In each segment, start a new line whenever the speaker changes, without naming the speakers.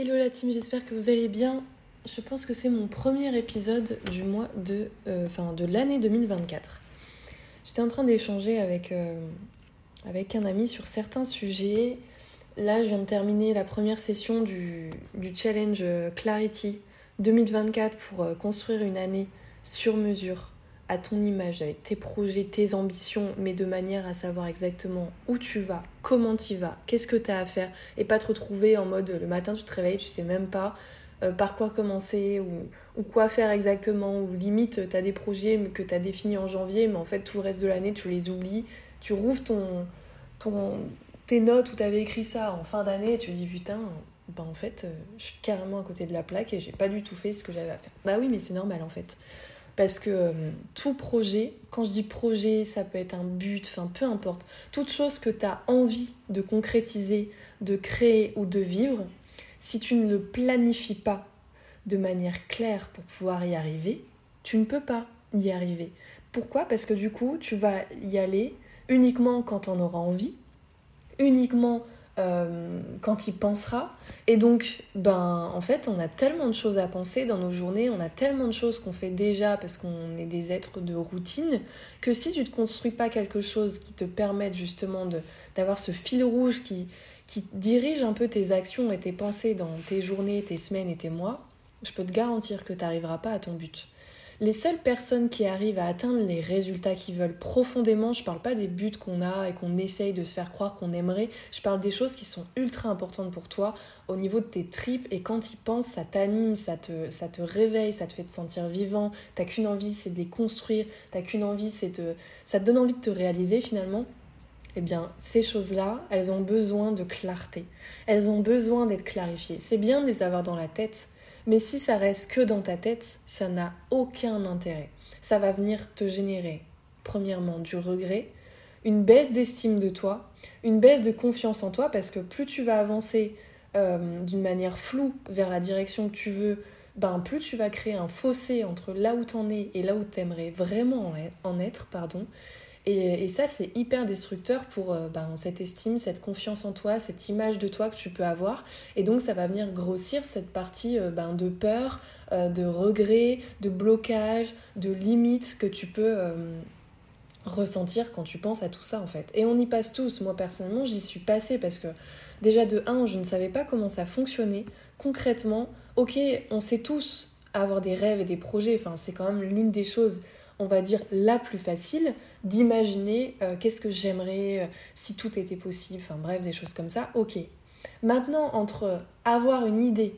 Hello la team, j'espère que vous allez bien. Je pense que c'est mon premier épisode du mois de, euh, enfin de l'année 2024. J'étais en train d'échanger avec, euh, avec un ami sur certains sujets. Là, je viens de terminer la première session du, du challenge Clarity 2024 pour euh, construire une année sur mesure à ton image, avec tes projets, tes ambitions, mais de manière à savoir exactement où tu vas, comment tu vas, qu'est-ce que tu as à faire, et pas te retrouver en mode le matin tu te réveilles, tu sais même pas euh, par quoi commencer ou, ou, quoi faire exactement, ou limite tu as des projets que tu as définis en janvier, mais en fait tout le reste de l'année tu les oublies, tu rouvres ton, ton, tes notes où tu avais écrit ça en fin d'année et tu te dis putain, ben en fait euh, je suis carrément à côté de la plaque et j'ai pas du tout fait ce que j'avais à faire. Bah oui, mais c'est normal en fait. Parce que euh, tout projet, quand je dis projet, ça peut être un but, enfin peu importe, toute chose que tu as envie de concrétiser, de créer ou de vivre, si tu ne le planifies pas de manière claire pour pouvoir y arriver, tu ne peux pas y arriver. Pourquoi? Parce que du coup, tu vas y aller uniquement quand on aura envie, uniquement euh, quand il pensera. Et donc, ben, en fait, on a tellement de choses à penser dans nos journées, on a tellement de choses qu'on fait déjà parce qu'on est des êtres de routine, que si tu ne construis pas quelque chose qui te permette justement d'avoir ce fil rouge qui, qui dirige un peu tes actions et tes pensées dans tes journées, tes semaines et tes mois, je peux te garantir que tu n'arriveras pas à ton but. Les seules personnes qui arrivent à atteindre les résultats qu'ils veulent profondément, je parle pas des buts qu'on a et qu'on essaye de se faire croire qu'on aimerait, je parle des choses qui sont ultra importantes pour toi au niveau de tes tripes et quand tu penses, ça t'anime, ça te, ça te réveille, ça te fait te sentir vivant, t'as qu'une envie c'est de les construire, t'as qu'une envie c'est de... ça te donne envie de te réaliser finalement. Eh bien, ces choses-là, elles ont besoin de clarté. Elles ont besoin d'être clarifiées. C'est bien de les avoir dans la tête, mais si ça reste que dans ta tête, ça n'a aucun intérêt. Ça va venir te générer, premièrement, du regret, une baisse d'estime de toi, une baisse de confiance en toi, parce que plus tu vas avancer euh, d'une manière floue vers la direction que tu veux, ben plus tu vas créer un fossé entre là où tu en es et là où tu aimerais vraiment en être, pardon. Et, ça, c'est hyper destructeur pour euh, ben, cette estime, cette confiance en toi, cette image de toi que tu peux avoir. Et donc, ça va venir grossir cette partie euh, ben, de peur, euh, de regret, de blocage, de limite que tu peux ressentir quand tu penses à tout ça, en fait. Et on y passe tous. Moi, personnellement, j'y suis passée parce que déjà, de 1, je ne savais pas comment ça fonctionnait. Concrètement, ok, on sait tous avoir des rêves et des projets. Enfin, c'est quand même l'une des choses on va dire, la plus facile d'imaginer euh, qu'est-ce que j'aimerais euh, si tout était possible, enfin bref, des choses comme ça, ok. Maintenant, entre avoir une idée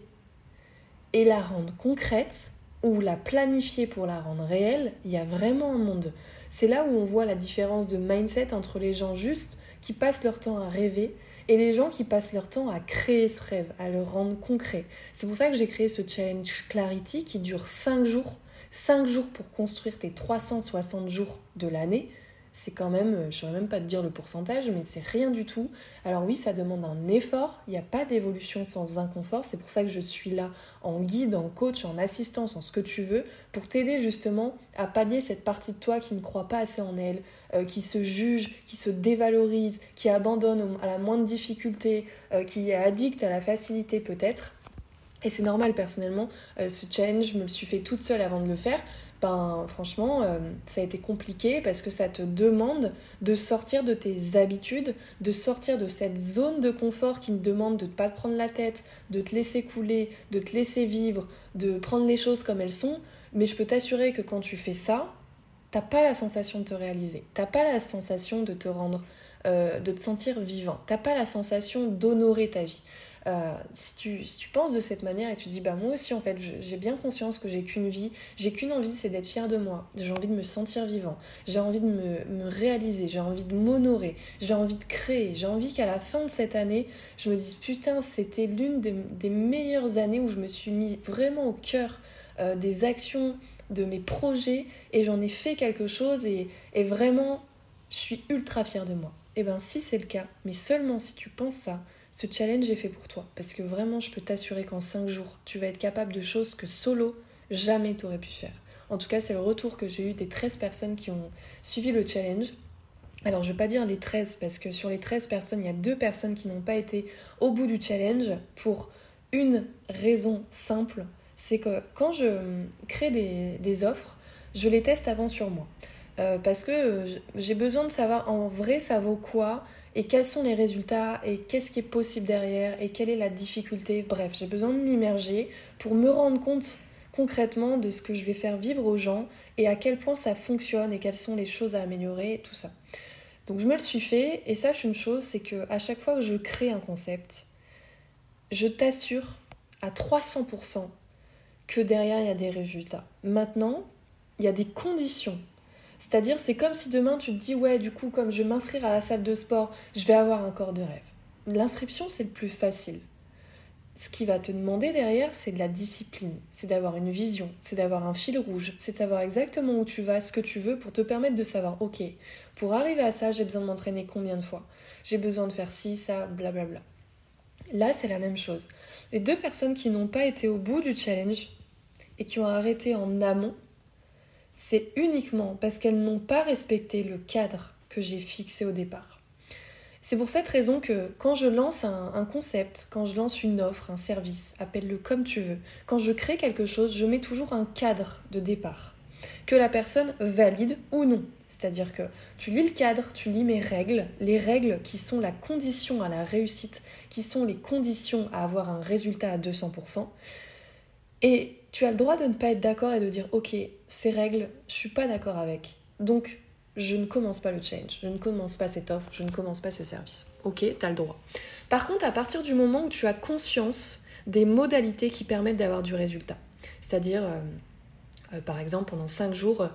et la rendre concrète, ou la planifier pour la rendre réelle, il y a vraiment un monde. C'est là où on voit la différence de mindset entre les gens justes qui passent leur temps à rêver et les gens qui passent leur temps à créer ce rêve, à le rendre concret. C'est pour ça que j'ai créé ce challenge Clarity qui dure 5 jours 5 jours pour construire tes 360 jours de l'année, c'est quand même, euh, je ne saurais même pas te dire le pourcentage, mais c'est rien du tout. Alors oui, ça demande un effort, il n'y a pas d'évolution sans inconfort, c'est pour ça que je suis là en guide, en coach, en assistance, en ce que tu veux, pour t'aider justement à pallier cette partie de toi qui ne croit pas assez en elle, euh, qui se juge, qui se dévalorise, qui abandonne à la moindre difficulté, euh, qui est addict à la facilité peut-être. Et c'est normal personnellement, euh, ce challenge, je me le suis fait toute seule avant de le faire. Ben franchement, euh, ça a été compliqué parce que ça te demande de sortir de tes habitudes, de sortir de cette zone de confort qui te demande de ne pas te prendre la tête, de te laisser couler, de te laisser vivre, de prendre les choses comme elles sont. Mais je peux t'assurer que quand tu fais ça, t'as pas la sensation de te réaliser, t'as pas la sensation de te rendre, euh, de te sentir vivant, t'as pas la sensation d'honorer ta vie. Euh, si, tu, si tu penses de cette manière et tu dis, bah moi aussi en fait, j'ai bien conscience que j'ai qu'une vie, j'ai qu'une envie, c'est d'être fière de moi, j'ai envie de me sentir vivant, j'ai envie de me, me réaliser, j'ai envie de m'honorer, j'ai envie de créer, j'ai envie qu'à la fin de cette année, je me dise, putain, c'était l'une des, meilleures années où je me suis mis vraiment au cœur euh, des actions, de mes projets, et j'en ai fait quelque chose, et, et vraiment, je suis ultra fière de moi. Et eh ben si c'est le cas, mais seulement si tu penses ça, ce challenge est fait pour toi. Parce que vraiment, je peux t'assurer qu'en 5 jours, tu vas être capable de choses que solo, jamais tu aurais pu faire. En tout cas, c'est le retour que j'ai eu des 13 personnes qui ont suivi le challenge. Alors, je ne vais pas dire les 13, parce que sur les 13 personnes, il y a deux personnes qui n'ont pas été au bout du challenge pour une raison simple, c'est que quand je crée des, offres, je les teste avant sur moi. Euh, parce que j'ai besoin de savoir en vrai ça vaut quoi et quels sont les résultats et qu'est-ce qui est possible derrière et quelle est la difficulté? Bref, j'ai besoin de m'immerger pour me rendre compte concrètement de ce que je vais faire vivre aux gens et à quel point ça fonctionne et quelles sont les choses à améliorer, tout ça. Donc je me le suis fait et sache une chose, c'est que à chaque fois que je crée un concept, je t'assure à 300% que derrière il y a des résultats. Maintenant, il y a des conditions. C'est-à-dire, c'est comme si demain tu te dis ouais, du coup, comme je vais m'inscrire à la salle de sport, je vais avoir un corps de rêve. L'inscription, c'est le plus facile ce qui va te demander derrière, c'est de la discipline, c'est d'avoir une vision, c'est d'avoir un fil rouge, c'est de savoir exactement où tu vas, ce que tu veux pour te permettre de savoir, ok, pour arriver à ça, j'ai besoin de m'entraîner combien de fois? J'ai besoin de faire ci, ça, blablabla. Là, c'est la même chose. Les deux personnes qui n'ont pas été au bout du challenge et qui ont arrêté en amont, c'est uniquement parce qu'elles n'ont pas respecté le cadre que j'ai fixé au départ. C'est pour cette raison que quand je lance un, concept, quand je lance une offre, un service, appelle-le comme tu veux, quand je crée quelque chose, je mets toujours un cadre de départ. Que la personne valide ou non. C'est-à-dire que tu lis le cadre, tu lis mes règles, les règles qui sont la condition à la réussite, qui sont les conditions à avoir un résultat à 200%. Et tu as le droit de ne pas être d'accord et de dire ok, ces règles, je suis pas d'accord avec. Donc je ne commence pas le change, je ne commence pas cette offre, je ne commence pas ce service. Ok, tu as le droit. Par contre, à partir du moment où tu as conscience des modalités qui permettent d'avoir du résultat, c'est-à-dire, euh, euh, par exemple, pendant 5 jours,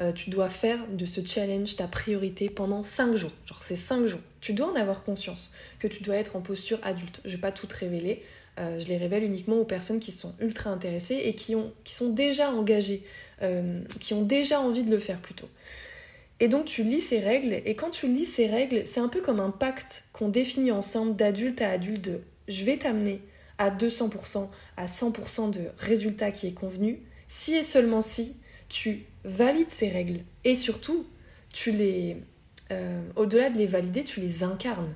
euh, tu dois faire de ce challenge ta priorité pendant 5 jours. Genre, c'est 5 jours. Tu dois en avoir conscience que tu dois être en posture adulte. Je ne vais pas tout te révéler. Je les révèle uniquement aux personnes qui sont ultra intéressées et qui, ont, qui sont déjà engagées, qui ont déjà envie de le faire plutôt. Et donc tu lis ces règles, et quand tu lis ces règles, c'est un peu comme un pacte qu'on définit ensemble d'adulte à adulte de je vais t'amener à 200%, à 100% de résultats qui est convenu, si et seulement si tu valides ces règles. Et surtout, tu les, euh, au-delà de les valider, tu les incarnes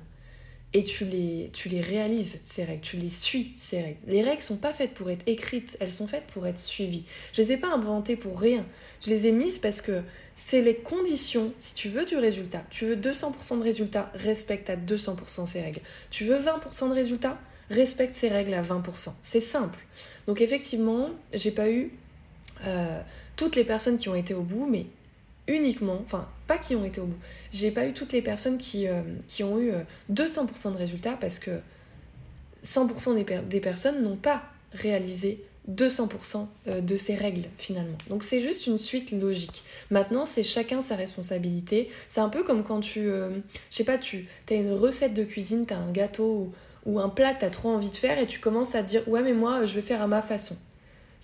et tu les, tu les réalises, ces règles, tu les suis, ces règles. Les règles sont pas faites pour être écrites, elles sont faites pour être suivies. Je les ai pas inventées pour rien. Je les ai mises parce que c'est les conditions, si tu veux du résultat, tu veux 200% de résultat, respecte à 200% ces règles. Tu veux 20% de résultat, respecte ces règles à 20%. C'est simple. Donc effectivement, j'ai pas eu euh, toutes les personnes qui ont été au bout, mais uniquement, enfin pas qui ont été au bout, j'ai pas eu toutes les personnes qui, euh, qui ont eu 200% euh, de résultats parce que 100% des, personnes n'ont pas réalisé 200% euh, de ces règles finalement. Donc c'est juste une suite logique. Maintenant, c'est chacun sa responsabilité. C'est un peu comme quand tu, je sais pas, tu as une recette de cuisine, tu as un gâteau ou, ou un plat que tu as trop envie de faire et tu commences à te dire ouais mais moi je vais faire à ma façon.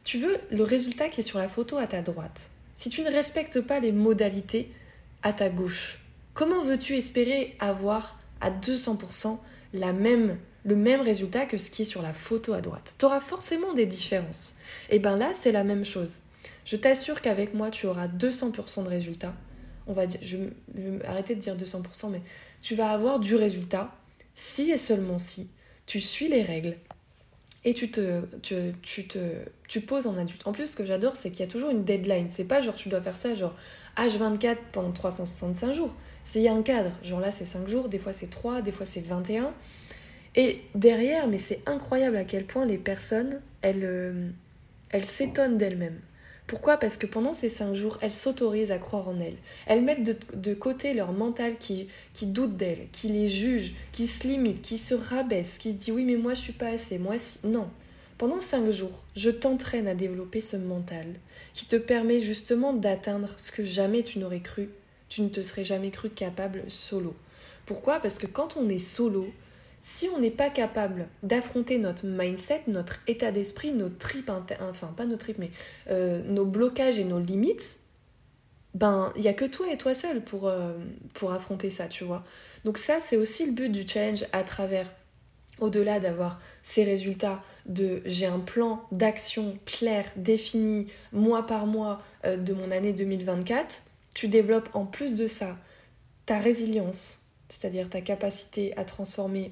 Tu veux le résultat qui est sur la photo à ta droite. Si tu ne respectes pas les modalités à ta gauche, comment veux-tu espérer avoir à 200% la même, le même résultat que ce qui est sur la photo à droite? Tu auras forcément des différences. Et bien là, c'est la même chose. Je t'assure qu'avec moi, tu auras 200% de résultats. On va je vais arrêter de dire 200%, mais tu vas avoir du résultat si et seulement si tu suis les règles, et tu te, tu, tu, te, tu poses en adulte. En plus, ce que j'adore, c'est qu'il y a toujours une deadline. C'est pas genre tu dois faire ça genre H24 pendant 365 jours. C'est il y a un cadre. Genre là, c'est 5 jours, des fois c'est 3, des fois c'est 21. Et derrière, mais c'est incroyable à quel point les personnes, elles, euh, elles s'étonnent d'elles-mêmes. Pourquoi? Parce que pendant ces cinq jours, elles s'autorisent à croire en elles. Elles mettent de, côté leur mental qui, qui doute d'elles, qui les juge, qui se limite, qui se rabaisse, qui se dit oui mais moi je suis pas assez, moi si. Non. Pendant cinq jours, je t'entraîne à développer ce mental qui te permet justement d'atteindre ce que jamais tu n'aurais cru, tu ne te serais jamais cru capable solo. Pourquoi? Parce que quand on est solo, si on n'est pas capable d'affronter notre mindset, notre état d'esprit, nos tripes, enfin pas nos tripes, mais euh, nos blocages et nos limites, ben il y a que toi et toi seul pour, euh, pour affronter ça, tu vois. Donc ça, c'est aussi le but du challenge à travers, au-delà d'avoir ces résultats de j'ai un plan d'action clair, défini, mois par mois euh, de mon année 2024, tu développes en plus de ça ta résilience, c'est-à-dire ta capacité à transformer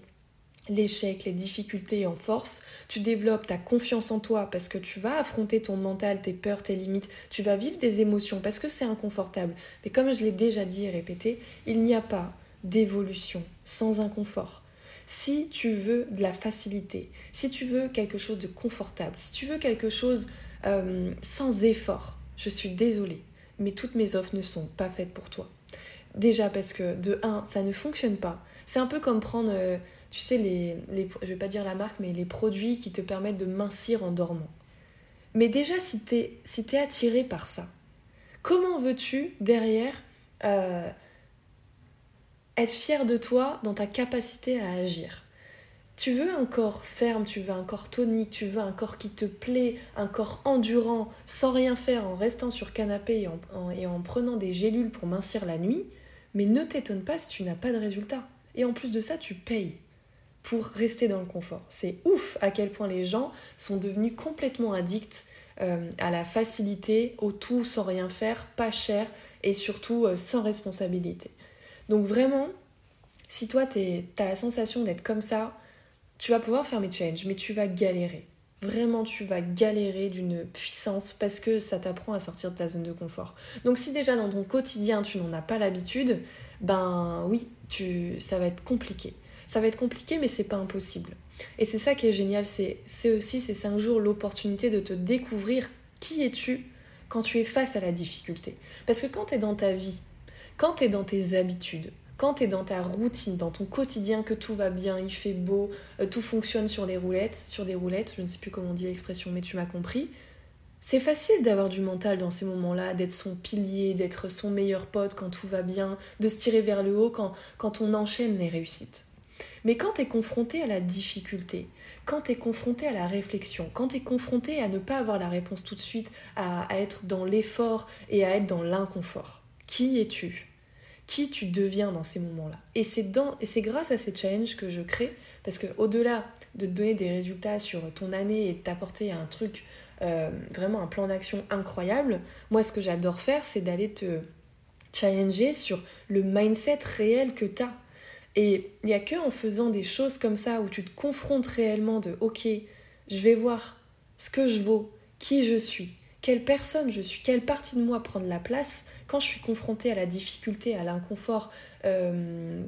l'échec, les difficultés en force, tu développes ta confiance en toi parce que tu vas affronter ton mental, tes peurs, tes limites, tu vas vivre des émotions parce que c'est inconfortable. Mais comme je l'ai déjà dit et répété, il n'y a pas d'évolution sans inconfort. Si tu veux de la facilité, si tu veux quelque chose de confortable, si tu veux quelque chose euh, sans effort, je suis désolée, mais toutes mes offres ne sont pas faites pour toi. Déjà parce que de 1, ça ne fonctionne pas. C'est un peu comme prendre... Euh, tu sais, les, les, je vais pas dire la marque, mais les produits qui te permettent de mincir en dormant. Mais déjà, si tu es, si es attiré par ça, comment veux-tu, derrière, euh, être fier de toi dans ta capacité à agir? Tu veux un corps ferme, tu veux un corps tonique, tu veux un corps qui te plaît, un corps endurant, sans rien faire, en restant sur canapé et en, et en prenant des gélules pour mincir la nuit, mais ne t'étonne pas si tu n'as pas de résultat. Et en plus de ça, tu payes pour rester dans le confort. C'est ouf à quel point les gens sont devenus complètement addicts euh, à la facilité, au tout sans rien faire, pas cher et surtout euh, sans responsabilité. Donc vraiment, si toi tu as la sensation d'être comme ça, tu vas pouvoir faire mes challenges, mais tu vas galérer. Vraiment, tu vas galérer d'une puissance parce que ça t'apprend à sortir de ta zone de confort. Donc si déjà dans ton quotidien tu n'en as pas l'habitude, ben oui, tu, ça va être compliqué. Ça va être compliqué, mais c'est pas impossible. Et c'est ça qui est génial, c'est aussi ces cinq jours l'opportunité de te découvrir qui es-tu quand tu es face à la difficulté. Parce que quand tu es dans ta vie, quand tu es dans tes habitudes, quand tu es dans ta routine, dans ton quotidien, que tout va bien, il fait beau, euh, tout fonctionne sur les roulettes, sur des roulettes, je ne sais plus comment on dit l'expression, mais tu m'as compris, c'est facile d'avoir du mental dans ces moments-là, d'être son pilier, d'être son meilleur pote quand tout va bien, de se tirer vers le haut quand, quand on enchaîne les réussites. Mais quand tu es confronté à la difficulté, quand tu es confronté à la réflexion, quand tu es confronté à ne pas avoir la réponse tout de suite, à, être dans l'effort et à être dans l'inconfort, qui es-tu? Qui tu deviens dans ces moments-là? Et c'est grâce à ces challenges que je crée, parce que au-delà de te donner des résultats sur ton année et de t'apporter un truc, euh, vraiment un plan d'action incroyable, moi ce que j'adore faire, c'est d'aller te challenger sur le mindset réel que tu as et il n'y a que en faisant des choses comme ça où tu te confrontes réellement de ok, je vais voir ce que je vaux, qui je suis, quelle personne je suis, quelle partie de moi prendre la place quand je suis confrontée à la difficulté, à l'inconfort. Euh,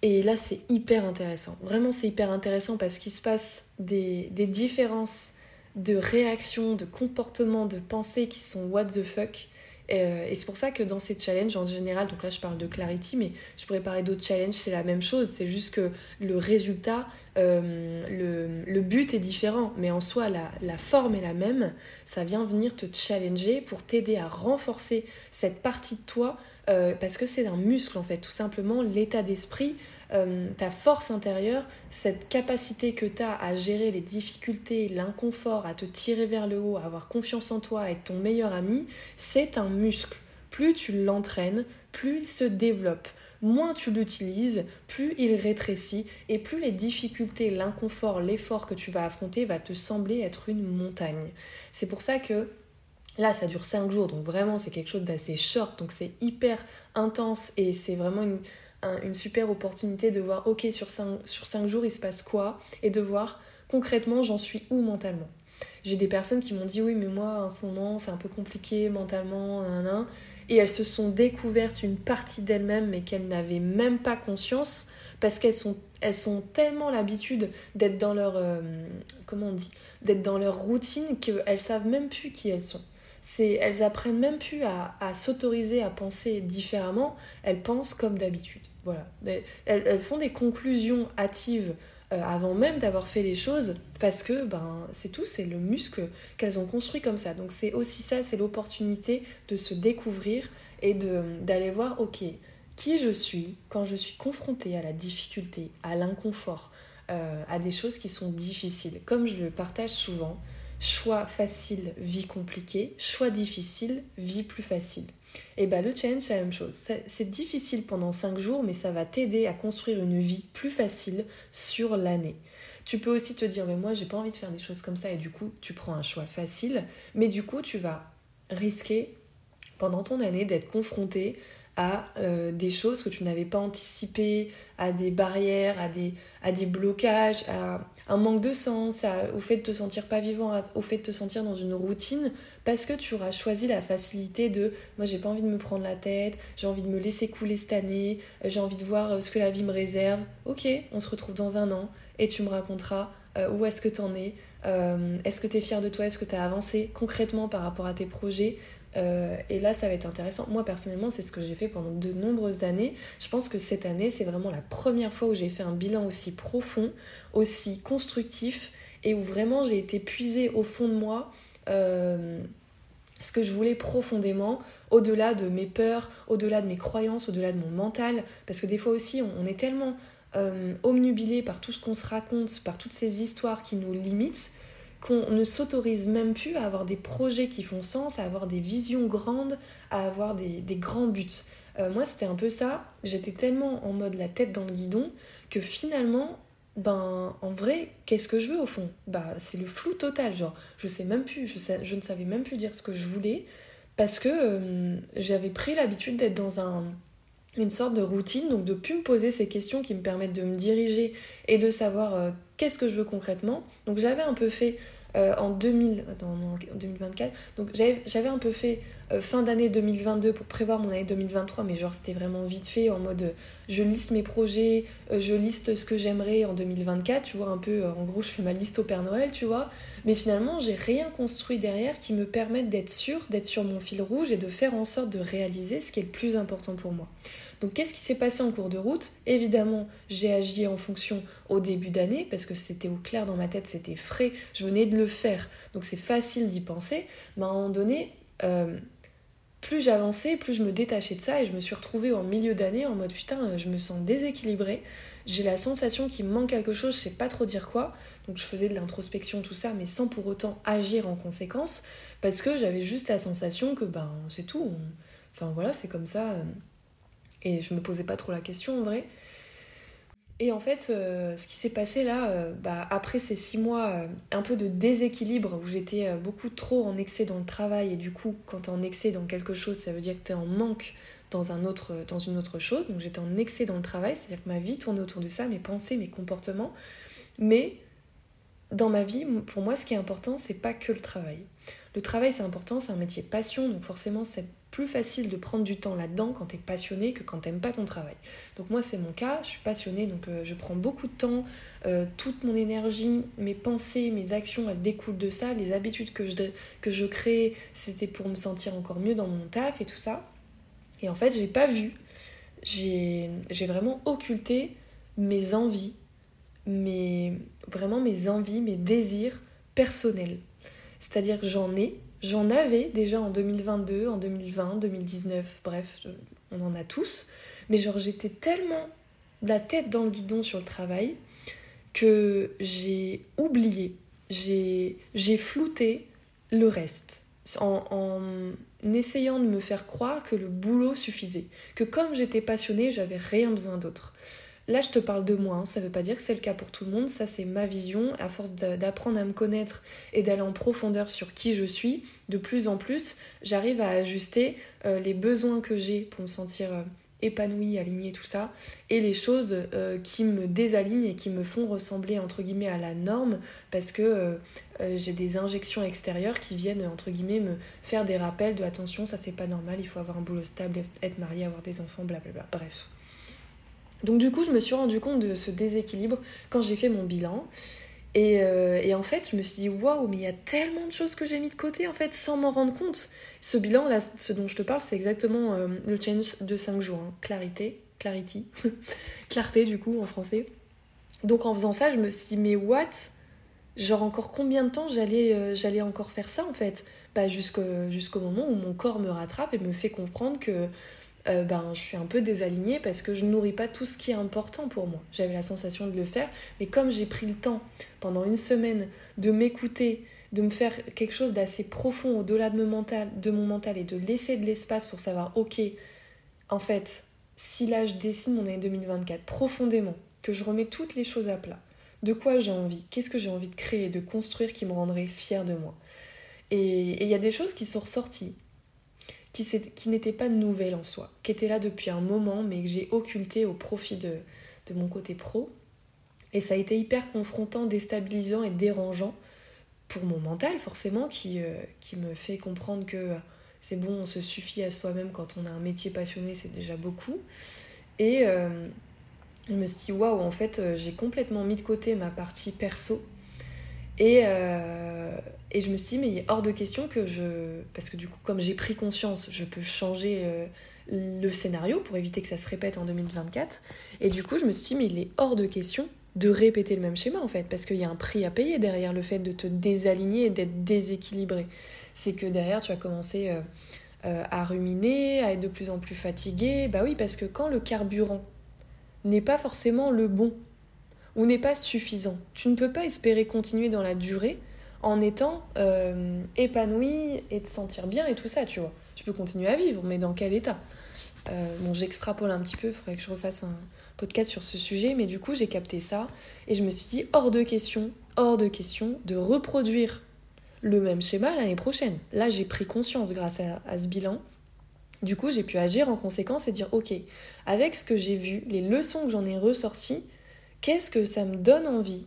et là, c'est hyper intéressant. Vraiment, c'est hyper intéressant parce qu'il se passe des, des différences de réaction, de comportement, de pensée qui sont what the fuck. Euh, et c'est pour ça que dans ces challenges en général, donc là je parle de Clarity, mais je pourrais parler d'autres challenges, c'est la même chose, c'est juste que le résultat, euh, le, but est différent, mais en soi la, forme est la même, ça vient venir te challenger pour t'aider à renforcer cette partie de toi, euh, parce que c'est un muscle en fait, tout simplement l'état d'esprit euh, ta force intérieure, cette capacité que tu as à gérer les difficultés, l'inconfort, à te tirer vers le haut, à avoir confiance en toi, à être ton meilleur ami, c'est un muscle. Plus tu l'entraînes, plus il se développe. Moins tu l'utilises, plus il rétrécit et plus les difficultés, l'inconfort, l'effort que tu vas affronter va te sembler être une montagne. C'est pour ça que Là, ça dure 5 jours, donc vraiment, c'est quelque chose d'assez short, donc c'est hyper intense et c'est vraiment une, une super opportunité de voir, ok, sur 5, sur cinq jours, il se passe quoi, et de voir concrètement, j'en suis où mentalement. J'ai des personnes qui m'ont dit, oui, mais moi, en ce moment, c'est un peu compliqué mentalement, nan, et elles se sont découvertes une partie d'elles-mêmes, mais qu'elles n'avaient même pas conscience, parce qu'elles sont, elles sont tellement l'habitude d'être dans leur, euh, comment on dit, d'être dans leur routine qu'elles savent même plus qui elles sont elles apprennent même plus à, s'autoriser à penser différemment, elles pensent comme d'habitude. Voilà. Elles, font des conclusions hâtives euh, avant même d'avoir fait les choses parce que ben c'est tout, c'est le muscle qu'elles ont construit comme ça. Donc c'est aussi ça, c'est l'opportunité de se découvrir et d'aller voir ok, qui je suis quand je suis confrontée à la difficulté, à l'inconfort, euh, à des choses qui sont difficiles. Comme je le partage souvent, Choix facile, vie compliquée. Choix difficile, vie plus facile. Et bien le challenge, c'est la même chose. C'est difficile pendant 5 jours, mais ça va t'aider à construire une vie plus facile sur l'année. Tu peux aussi te dire, mais moi, j'ai pas envie de faire des choses comme ça, et du coup, tu prends un choix facile, mais du coup, tu vas risquer pendant ton année d'être confronté à euh, des choses que tu n'avais pas anticipées, à des barrières, à des, blocages, à un manque de sens, au fait de te sentir pas vivant, au fait de te sentir dans une routine, parce que tu auras choisi la facilité de moi j'ai pas envie de me prendre la tête, j'ai envie de me laisser couler cette année, euh, j'ai envie de voir euh, ce que la vie me réserve. Ok, on se retrouve dans un an et tu me raconteras où est-ce que tu en es, est-ce que tu es fier de toi, est-ce que tu as avancé concrètement par rapport à tes projets, euh, et là, ça va être intéressant. Moi, personnellement, c'est ce que j'ai fait pendant de nombreuses années. Je pense que cette année, c'est vraiment la première fois où j'ai fait un bilan aussi profond, aussi constructif, et où vraiment j'ai été puisée au fond de moi euh, ce que je voulais profondément, au-delà de mes peurs, au-delà de mes croyances, au-delà de mon mental. Parce que des fois aussi, on, est tellement euh, omnubilé par tout ce qu'on se raconte, par toutes ces histoires qui nous limitent qu'on ne s'autorise même plus à avoir des projets qui font sens, à avoir des visions grandes, à avoir des, grands buts. Euh, moi, c'était un peu ça. J'étais tellement en mode la tête dans le guidon que finalement, ben, en vrai, qu'est-ce que je veux au fond? Bah, c'est le flou total. Genre, je sais même plus, je, ne savais même plus dire ce que je voulais parce que euh, j'avais pris l'habitude d'être dans un, une sorte de routine, donc de plus me poser ces questions qui me permettent de me diriger et de savoir euh, qu'est-ce que je veux concrètement. Donc j'avais un peu fait euh, en 2000, en 2024, donc j'avais un peu fait euh, fin d'année 2022 pour prévoir mon année 2023, mais genre c'était vraiment vite fait en mode je liste mes projets, je liste ce que j'aimerais en 2024, tu vois, un peu en gros je fais ma liste au Père Noël, tu vois, mais finalement j'ai rien construit derrière qui me permette d'être sûr, d'être sur mon fil rouge et de faire en sorte de réaliser ce qui est le plus important pour moi. Donc qu'est-ce qui s'est passé en cours de route? Évidemment, j'ai agi en fonction au début d'année parce que c'était au clair dans ma tête, c'était frais, je venais de le faire, donc c'est facile d'y penser. Mais à un moment donné, euh, plus j'avançais, plus je me détachais de ça et je me suis retrouvée en milieu d'année en mode putain, je me sens déséquilibrée, j'ai la sensation qu'il me manque quelque chose, je sais pas trop dire quoi. Donc je faisais de l'introspection, tout ça, mais sans pour autant agir en conséquence parce que j'avais juste la sensation que ben c'est tout. Enfin voilà, c'est comme ça. Et je me posais pas trop la question en vrai. Et en fait, euh, ce qui s'est passé là, euh, bah, après ces six mois euh, un peu de déséquilibre où j'étais beaucoup trop en excès dans le travail, et du coup, quand t'es en excès dans quelque chose, ça veut dire que t'es en manque dans, un autre, dans une autre chose. Donc j'étais en excès dans le travail, c'est-à-dire que ma vie tournait autour de ça, mes pensées, mes comportements. Mais dans ma vie, pour moi, ce qui est important, c'est pas que le travail. Le travail, c'est important, c'est un métier passion, donc forcément, c'est plus facile de prendre du temps là-dedans quand tu es passionné que quand t'aimes pas ton travail. Donc moi, c'est mon cas, je suis passionnée, donc euh, je prends beaucoup de temps, euh, toute mon énergie, mes pensées, mes actions, elles découlent de ça. Les habitudes que je, que je crée, c'était pour me sentir encore mieux dans mon taf et tout ça. Et en fait, j'ai pas vu, j'ai vraiment occulté mes envies, mes, vraiment mes envies, mes désirs personnels. C'est-à-dire j'en ai, j'en avais déjà en 2022, en 2020, 2019, bref, on en a tous. Mais genre j'étais tellement la tête dans le guidon sur le travail que j'ai oublié, j'ai flouté le reste en, en essayant de me faire croire que le boulot suffisait, que comme j'étais passionnée, j'avais rien besoin d'autre. Là, je te parle de moi, hein. ça ne veut pas dire que c'est le cas pour tout le monde, ça c'est ma vision. À force d'apprendre à me connaître et d'aller en profondeur sur qui je suis, de plus en plus, j'arrive à ajuster euh, les besoins que j'ai pour me sentir euh, épanouie, alignée, tout ça, et les choses euh, qui me désalignent et qui me font ressembler entre guillemets à la norme, parce que j'ai des injections extérieures qui viennent entre guillemets me faire des rappels de attention, ça c'est pas normal, il faut avoir un boulot stable, être marié, avoir des enfants, blablabla. Bref. Donc du coup, je me suis rendu compte de ce déséquilibre quand j'ai fait mon bilan. Et, euh, en fait, je me suis dit, waouh, mais il y a tellement de choses que j'ai mis de côté, en fait, sans m'en rendre compte. Ce bilan, là, ce dont je te parle, c'est exactement euh, le change de 5 jours. Hein. Clarité, clarity, clarté, du coup, en français. Donc en faisant ça, je me suis dit, mais what? Genre encore combien de temps j'allais euh, encore faire ça, en fait? Pas jusqu'au moment où mon corps me rattrape et me fait comprendre que euh, ben, je suis un peu désalignée parce que je nourris pas tout ce qui est important pour moi. J'avais la sensation de le faire, mais comme j'ai pris le temps pendant une semaine de m'écouter, de me faire quelque chose d'assez profond au-delà de, de mon mental et de laisser de l'espace pour savoir, ok, en fait, si là je dessine mon année 2024 profondément, que je remets toutes les choses à plat, de quoi j'ai envie, qu'est-ce que j'ai envie de créer, de construire qui me rendrait fière de moi? Et il y a des choses qui sont ressorties qui, n'était pas nouvelle en soi, qui était là depuis un moment, mais que j'ai occulté au profit de, de mon côté pro. Et ça a été hyper confrontant, déstabilisant et dérangeant pour mon mental, forcément, qui, euh, qui me fait comprendre que c'est bon, on se suffit à soi-même quand on a un métier passionné, c'est déjà beaucoup. Et euh, je me suis dit, waouh, en fait, euh, j'ai complètement mis de côté ma partie perso. Et, et je me suis dit, mais il est hors de question que je. Parce que du coup, comme j'ai pris conscience, je peux changer le scénario pour éviter que ça se répète en 2024. Et du coup, je me suis dit, mais il est hors de question de répéter le même schéma en fait, parce qu'il y a un prix à payer derrière le fait de te désaligner et d'être déséquilibré. C'est que derrière tu vas commencer euh, euh, à ruminer, à être de plus en plus fatigué. Bah oui, parce que quand le carburant n'est pas forcément le bon n'est pas suffisant, tu ne peux pas espérer continuer dans la durée en étant euh, épanoui et te sentir bien et tout ça, tu vois. Tu peux continuer à vivre, mais dans quel état? Bon, j'extrapole un petit peu, il faudrait que je refasse un, podcast sur ce sujet, mais du coup j'ai capté ça et je me suis dit hors de question, hors de question de reproduire le même schéma l'année prochaine. Là j'ai pris conscience grâce à, ce bilan. Du coup j'ai pu agir en conséquence et dire ok, avec ce que j'ai vu, les leçons que j'en ai ressorties, qu'est-ce que ça me donne envie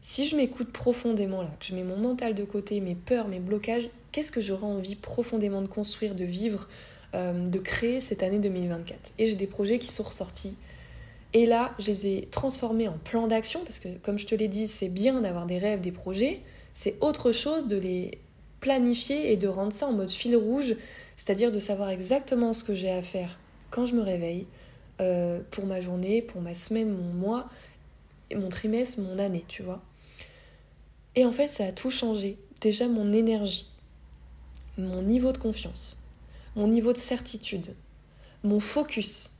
si je m'écoute profondément là, que je mets mon mental de côté, mes peurs, mes blocages, qu'est-ce que j'aurais envie profondément de construire, de vivre, euh, de créer cette année 2024 Et j'ai des projets qui sont ressortis. Et là, je les ai transformés en plan d'action, parce que comme je te l'ai dit, c'est bien d'avoir des rêves, des projets, c'est autre chose de les planifier et de rendre ça en mode fil rouge, c'est-à-dire de savoir exactement ce que j'ai à faire quand je me réveille, euh, pour ma journée, pour ma semaine, mon mois, mon trimestre, mon année, tu vois. Et en fait, ça a tout changé. Déjà mon énergie, mon niveau de confiance, mon niveau de certitude, mon focus,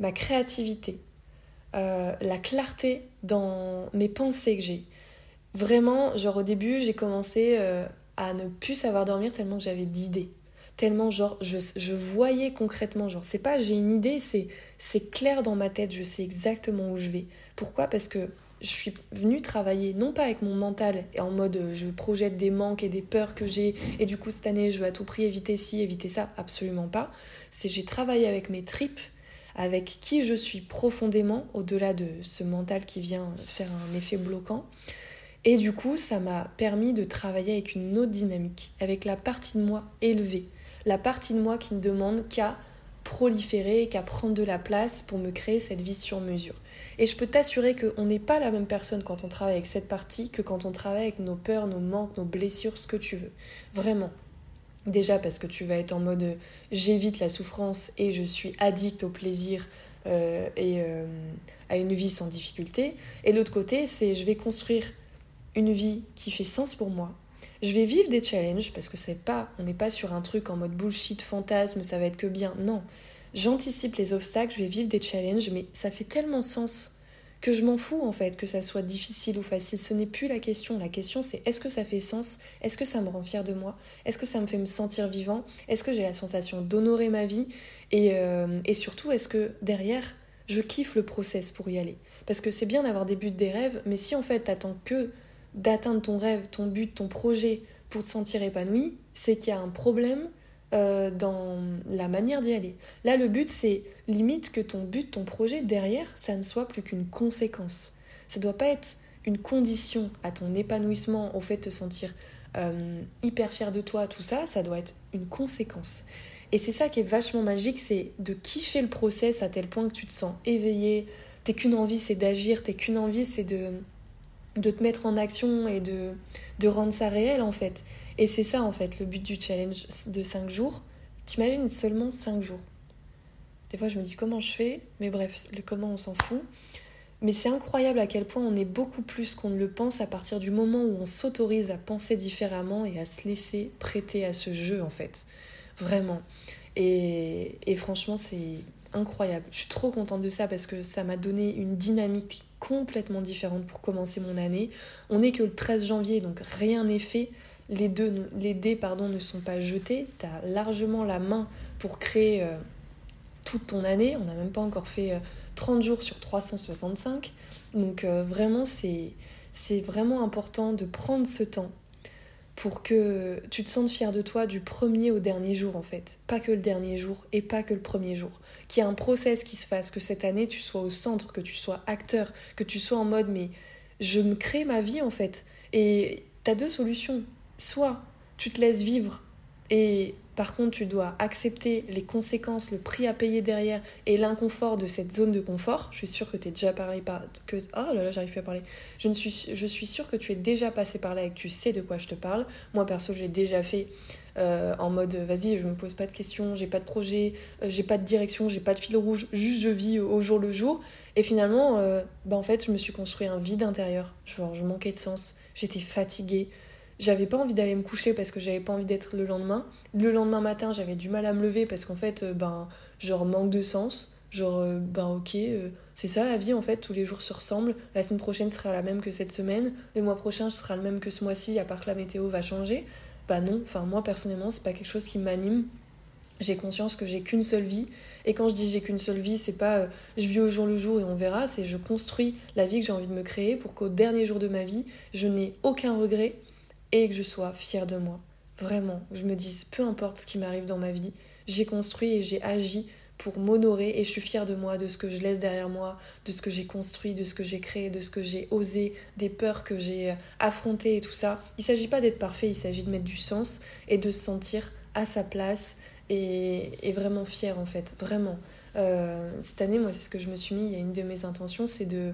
ma créativité, euh, la clarté dans mes pensées que j'ai. Vraiment, genre au début, j'ai commencé euh, à ne plus savoir dormir tellement que j'avais d'idées. Tellement, genre, je, je, voyais concrètement, genre, c'est pas j'ai une idée, c'est, c'est clair dans ma tête, je sais exactement où je vais. Pourquoi? Parce que je suis venue travailler non pas avec mon mental et en mode euh, je projette des manques et des peurs que j'ai et du coup cette année je veux à tout prix éviter ci, éviter ça, absolument pas. C'est j'ai travaillé avec mes tripes avec qui je suis profondément, au-delà de ce mental qui vient faire un effet bloquant. Et du coup, ça m'a permis de travailler avec une autre dynamique, avec la partie de moi élevée, la partie de moi qui ne demande qu'à proliférer, qu'à prendre de la place pour me créer cette vie sur mesure. Et je peux t'assurer qu'on n'est pas la même personne quand on travaille avec cette partie que quand on travaille avec nos peurs, nos manques, nos blessures, ce que tu veux. Vraiment. Déjà parce que tu vas être en mode euh, j'évite la souffrance et je suis addict au plaisir euh, et euh, à une vie sans difficulté. Et l'autre côté, c'est je vais construire une vie qui fait sens pour moi. Je vais vivre des challenges parce que c'est pas, on n'est pas sur un truc en mode bullshit, fantasme, ça va être que bien. Non, j'anticipe les obstacles, je vais vivre des challenges, mais ça fait tellement sens que je m'en fous en fait, que ça soit difficile ou facile. Ce n'est plus la question. La question c'est est-ce que ça fait sens? Est-ce que ça me rend fier de moi? Est-ce que ça me fait me sentir vivant? Est-ce que j'ai la sensation d'honorer ma vie? Et, euh, et, surtout, est-ce que derrière, je kiffe le process pour y aller? Parce que c'est bien d'avoir des buts, des rêves, mais si en fait t'attends que d'atteindre ton rêve, ton but, ton projet pour te sentir épanoui, c'est qu'il y a un problème euh, dans la manière d'y aller. Là, le but, c'est limite que ton but, ton projet derrière, ça ne soit plus qu'une conséquence. Ça doit pas être une condition à ton épanouissement, au fait de te sentir euh, hyper fier de toi, tout ça, ça doit être une conséquence. Et c'est ça qui est vachement magique, c'est de kiffer le process à tel point que tu te sens éveillé, t'es qu'une envie c'est d'agir, t'es qu'une envie c'est de, de te mettre en action et de, de rendre ça réel en fait. Et c'est ça en fait le but du challenge de 5 jours. T'imagines seulement 5 jours. Des fois je me dis comment je fais, mais bref, le comment on s'en fout. Mais c'est incroyable à quel point on est beaucoup plus qu'on ne le pense à partir du moment où on s'autorise à penser différemment et à se laisser prêter à ce jeu en fait. Vraiment. Et, et franchement c'est incroyable. Je suis trop contente de ça parce que ça m'a donné une dynamique complètement différente pour commencer mon année. On n'est que le 13 janvier, donc rien n'est fait les, deux, les dés ne sont pas jetés, tu largement la main pour créer euh, toute ton année. On n'a même pas encore fait 30 euh, jours sur 365. Donc euh, vraiment, c'est vraiment important de prendre ce temps pour que tu te sentes fier de toi du premier au dernier jour en fait. Pas que le dernier jour et pas que le premier jour. Qu'il y ait un process qui se fasse, que cette année tu sois au centre, que tu sois acteur, que tu sois en mode mais je me crée ma vie en fait. Et tu as deux solutions. Soit tu te laisses vivre et par contre, tu dois accepter les conséquences, le prix à payer derrière et l'inconfort de cette zone de confort. Je suis sûre que tu es déjà parlé par. Que... Oh là là, j'arrive plus à parler. Je, suis... je sûre que tu es déjà passé par là et que tu sais de quoi je te parle. Moi, perso, j'ai déjà fait euh, en mode vas-y, je me pose pas de questions, j'ai pas de projet, euh, j'ai pas de direction, j'ai pas de fil rouge, juste je vis au jour le jour. Et finalement, euh, bah en fait, je me suis construit un vide intérieur. Genre, je manquais de sens, j'étais fatiguée. J'avais pas envie d'aller me coucher parce que j'avais pas envie d'être le lendemain. Le lendemain matin, j'avais du mal à me lever parce qu'en fait, euh, ben, genre manque de sens. Genre, euh, ben ok, euh, c'est ça la vie en fait, tous les jours se ressemblent. La semaine prochaine sera la même que cette semaine. Le mois prochain sera le même que ce mois-ci, à part que la météo va changer. Bah non, enfin moi personnellement, c'est pas quelque chose qui m'anime. J'ai conscience que j'ai qu'une seule vie. Et quand je dis j'ai qu'une seule vie, c'est pas je vis au jour le jour et on verra, c'est je construis la vie que j'ai envie de me créer pour qu'au dernier jour de ma vie, je n'ai aucun regret et que je sois fière de moi. Vraiment, je me dise, peu importe ce qui m'arrive dans ma vie, j'ai construit et j'ai agi pour m'honorer et je suis fière de moi, de ce que je laisse derrière moi, de ce que j'ai construit, de ce que j'ai créé, de ce que j'ai osé, des peurs que j'ai affrontées et tout ça. Il ne s'agit pas d'être parfait, il s'agit de mettre du sens et de se sentir à sa place et, vraiment fière en fait, vraiment. Euh, cette année, moi, c'est ce que je me suis mis, il y a une de mes intentions, c'est de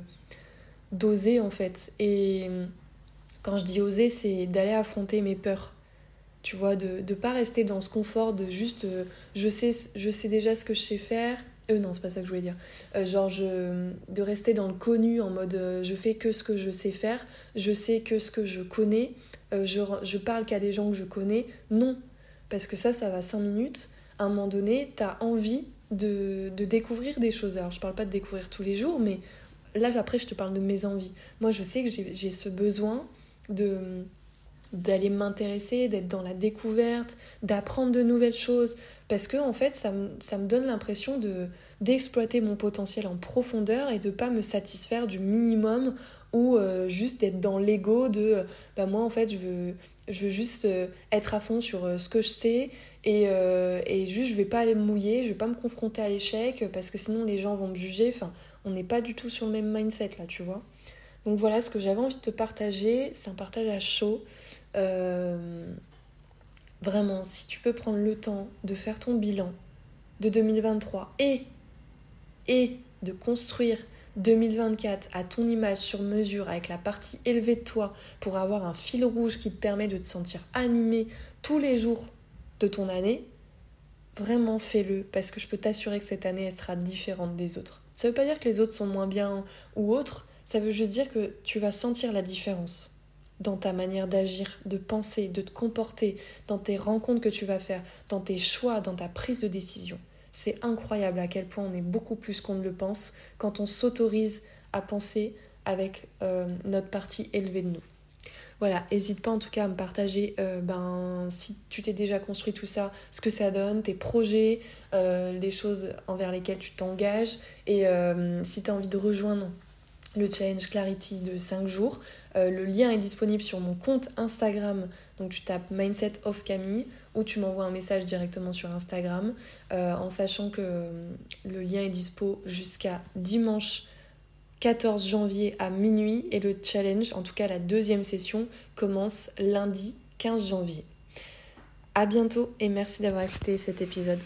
d'oser en fait. Et quand je dis oser, c'est d'aller affronter mes peurs. Tu vois, de ne pas rester dans ce confort de juste euh, je, sais, je sais déjà ce que je sais faire. Euh, non, c'est pas ça que je voulais dire. Euh, genre, de rester dans le connu en mode euh, je fais que ce que je sais faire, je sais que ce que je connais, je, je parle qu'à des gens que je connais. Non, parce que ça, ça va 5 minutes. À un moment donné, tu as envie de, de, découvrir des choses. Alors, je parle pas de découvrir tous les jours, mais là, après, je te parle de mes envies. Moi, je sais que j'ai ce besoin de d'aller m'intéresser, d'être dans la découverte, d'apprendre de nouvelles choses, parce que en fait ça, me donne l'impression de d'exploiter mon potentiel en profondeur et de pas me satisfaire du minimum ou euh, juste d'être dans l'ego de bah moi en fait je veux je veux juste euh, être à fond sur euh, ce que je sais et, et juste je vais pas aller me mouiller, je vais pas me confronter à l'échec parce que sinon les gens vont me juger, enfin on n'est pas du tout sur le même mindset là, tu vois. Donc voilà ce que j'avais envie de te partager. C'est un partage à chaud. Euh, vraiment, si tu peux prendre le temps de faire ton bilan de 2023 et, de construire 2024 à ton image sur mesure avec la partie élevée de toi pour avoir un fil rouge qui te permet de te sentir animé tous les jours de ton année, vraiment fais-le parce que je peux t'assurer que cette année elle sera différente des autres. Ça veut pas dire que les autres sont moins bien ou autres, ça veut juste dire que tu vas sentir la différence dans ta manière d'agir, de penser, de te comporter, dans tes rencontres que tu vas faire, dans tes choix, dans ta prise de décision. C'est incroyable à quel point on est beaucoup plus qu'on ne le pense quand on s'autorise à penser avec euh, notre partie élevée de nous. Voilà, n'hésite pas en tout cas à me partager euh, ben, si tu t'es déjà construit tout ça, ce que ça donne, tes projets, euh, les choses envers lesquelles tu t'engages et si tu as envie de rejoindre le challenge Clarity de 5 jours. Euh, le lien est disponible sur mon compte Instagram. Donc tu tapes Mindset of Camille ou tu m'envoies un message directement sur Instagram euh, en sachant que euh, le lien est dispo jusqu'à dimanche 14 janvier à minuit et le challenge, en tout cas la deuxième session, commence lundi 15 janvier. A bientôt et merci d'avoir écouté cet épisode.